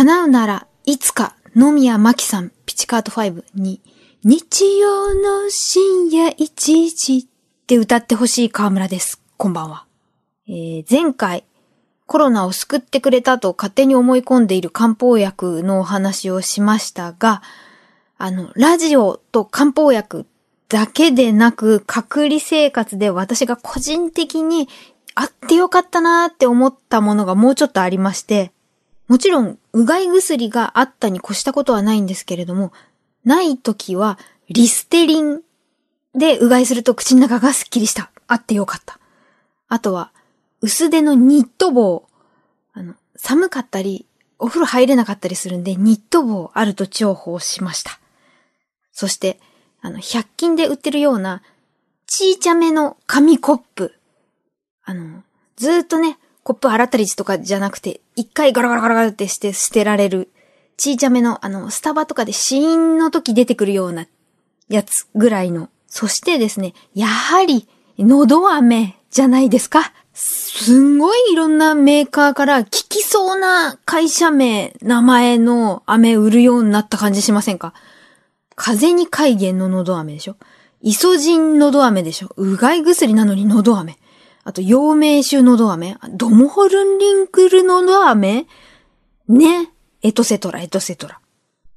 叶うならいつか野宮真紀さん、ピチカート5に、日曜の深夜1時って歌ってほしい河村です。こんばんは。えー、前回、コロナを救ってくれたと勝手に思い込んでいる漢方薬のお話をしましたが、あの、ラジオと漢方薬だけでなく、隔離生活で私が個人的にあってよかったなーって思ったものがもうちょっとありまして、もちろん、うがい薬があったに越したことはないんですけれども、ない時は、リステリンでうがいすると口の中がスッキリした。あってよかった。あとは、薄手のニット帽。あの、寒かったり、お風呂入れなかったりするんで、ニット帽あると重宝しました。そして、あの、百均で売ってるような、ちいちゃめの紙コップ。あの、ずっとね、コップ洗ったりとかじゃなくて、一回ガラガラガラガラってして捨てられる、ちいちゃめの、あの、スタバとかで死因の時出てくるようなやつぐらいの。そしてですね、やはり、のど飴じゃないですか。すんごいいろんなメーカーから聞きそうな会社名、名前の飴売るようになった感じしませんか風に海源ののど飴でしょイソジンのど飴でしょうがい薬なのにのど飴。あと、陽明酒のど飴ドモホルンリンクルのど飴？ね。エトセトラ、エトセトラ。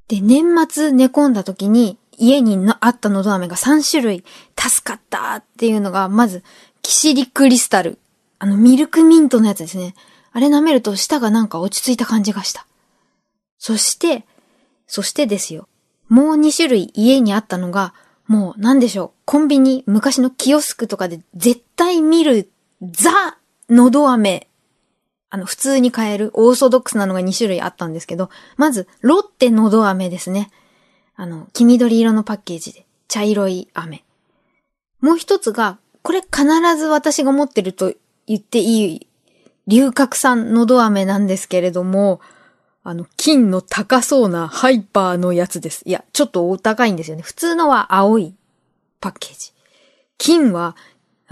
で、年末寝込んだ時に家にあったのど飴が3種類助かったっていうのが、まず、キシリクリスタル。あの、ミルクミントのやつですね。あれ舐めると舌がなんか落ち着いた感じがした。そして、そしてですよ。もう2種類家にあったのが、もうなんでしょう。コンビニ、昔のキオスクとかで絶対見るザ、のど飴。あの、普通に買えるオーソドックスなのが2種類あったんですけど、まず、ロッテのど飴ですね。あの、黄緑色のパッケージで、茶色い飴。もう一つが、これ必ず私が持ってると言っていい、龍角散のど飴なんですけれども、あの、金の高そうなハイパーのやつです。いや、ちょっとお高いんですよね。普通のは青いパッケージ。金は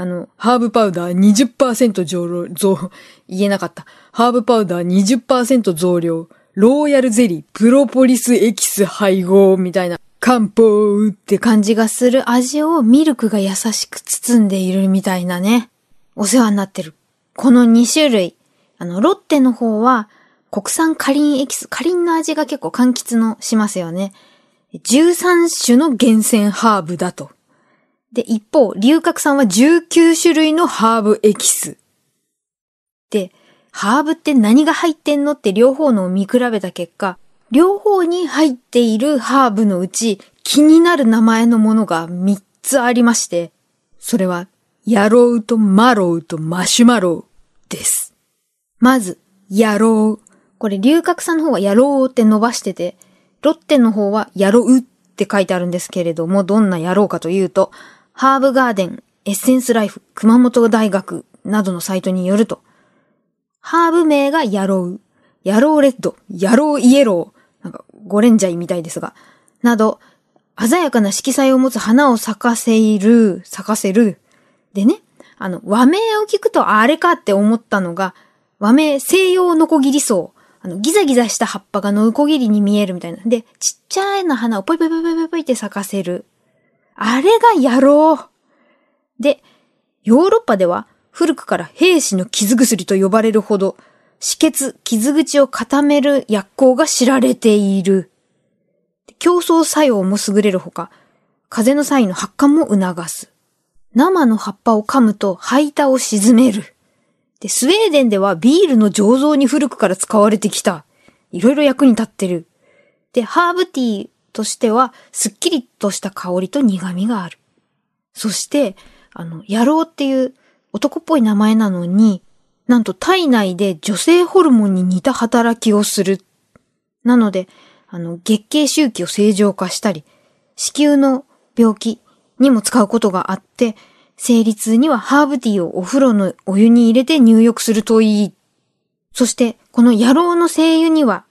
あの、ハーブパウダー20%増量、増、言えなかった。ハーブパウダー20%増量、ローヤルゼリー、プロポリスエキス配合みたいな、漢方って感じがする味をミルクが優しく包んでいるみたいなね。お世話になってる。この2種類。あの、ロッテの方は、国産カリンエキス、カリンの味が結構柑橘のしますよね。13種の厳選ハーブだと。で、一方、龍角散は19種類のハーブエキス。で、ハーブって何が入ってんの？って両方のを見比べた結果、両方に入っているハーブのうち気になる名前のものが3つありまして、それは、ヤロウとマロウとマシュマロウです。まず、ヤロウ。これ、龍角散の方はヤロウって伸ばしてて、ロッテの方はヤロウって書いてあるんですけれども、どんなヤロウかというと、ハーブガーデン、エッセンスライフ、熊本大学などのサイトによると、ハーブ名がヤロウ、ヤローレッド、ヤローイエロー、なんかゴレンジャイみたいですが、など、鮮やかな色彩を持つ花を咲かせる、咲かせる。でね、あの、和名を聞くとあれかって思ったのが、和名西洋ノコギリ草。あの、ギザギザした葉っぱがノコギリに見えるみたいな。で、ちっちゃいな花をポイポイポイポイポイって咲かせる。あれがやろうで、ヨーロッパでは古くから兵士の傷薬と呼ばれるほど、止血、傷口を固める薬効が知られている。競争作用も優れるほか、風邪の際の発汗も促す。生の葉っぱを噛むと吐いたを沈める。で、スウェーデンではビールの醸造に古くから使われてきた。いろいろ役に立ってる。で、ハーブティーとしては、すっきりとした香りと苦味がある。そして、あの、野郎っていう男っぽい名前なのに、なんと体内で女性ホルモンに似た働きをする。なので、あの、月経周期を正常化したり、子宮の病気にも使うことがあって、生理痛にはハーブティーをお風呂のお湯に入れて入浴するといい。そして、この野郎の精油には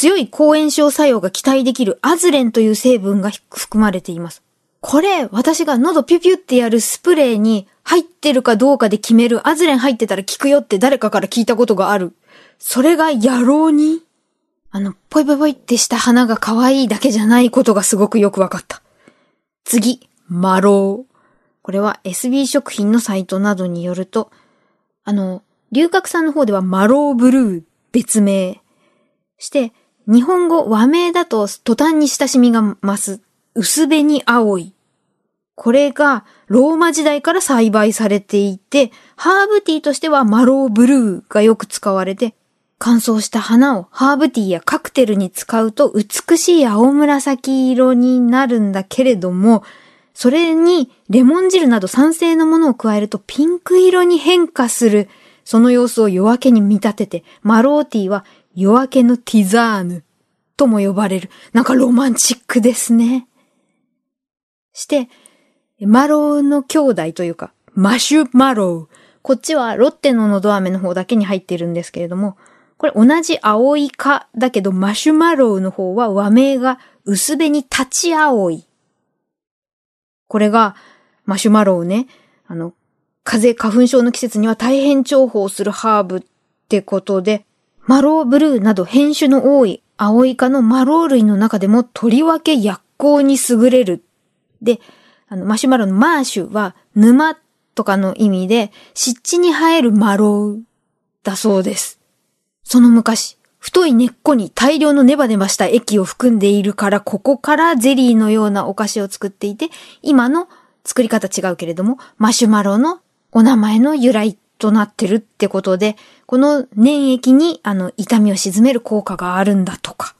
強い抗炎症作用が期待できるアズレンという成分が含まれています。これ、私が喉ピュピュってやるスプレーに入ってるかどうかで決めるアズレン入ってたら効くよって誰かから聞いたことがある。それが野郎にあの、ぽいぽいぽいってした花が可愛いだけじゃないことがすごくよくわかった。次、マロー。これは SB 食品のサイトなどによると、あの、龍角散の方ではマローブルー別名して、日本語和名だと途端に親しみが増す薄紅青い。これがローマ時代から栽培されていて、ハーブティーとしてはマローブルーがよく使われて、乾燥した花をハーブティーやカクテルに使うと美しい青紫色になるんだけれども、それにレモン汁など酸性のものを加えるとピンク色に変化する、その様子を夜明けに見立てて、マローティーは夜明けのティザーヌとも呼ばれる。なんかロマンチックですね。して、マローの兄弟というか、マシュマロー。こっちはロッテののど飴の方だけに入っているんですけれども、これ同じ青いかだけどマシュマロウの方は和名が薄紅立ち青い。これがマシュマロウね、あの、風邪花粉症の季節には大変重宝するハーブってことで、マローブルーなど変種の多い青イ科のマロー類の中でもとりわけ薬効に優れる。で、あの、マシュマロのマーシュは沼とかの意味で湿地に生えるマロウだそうです。その昔、太い根っこに大量のネバネバした液を含んでいるから、ここからゼリーのようなお菓子を作っていて、今の作り方違うけれども、マシュマロのお名前の由来となってるってことで、この粘液にあの痛みを鎮める効果があるんだとか。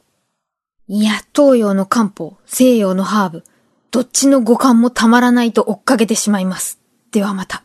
いや、東洋の漢方、西洋のハーブ、どっちの五感もたまらないと追っかけてしまいます。ではまた。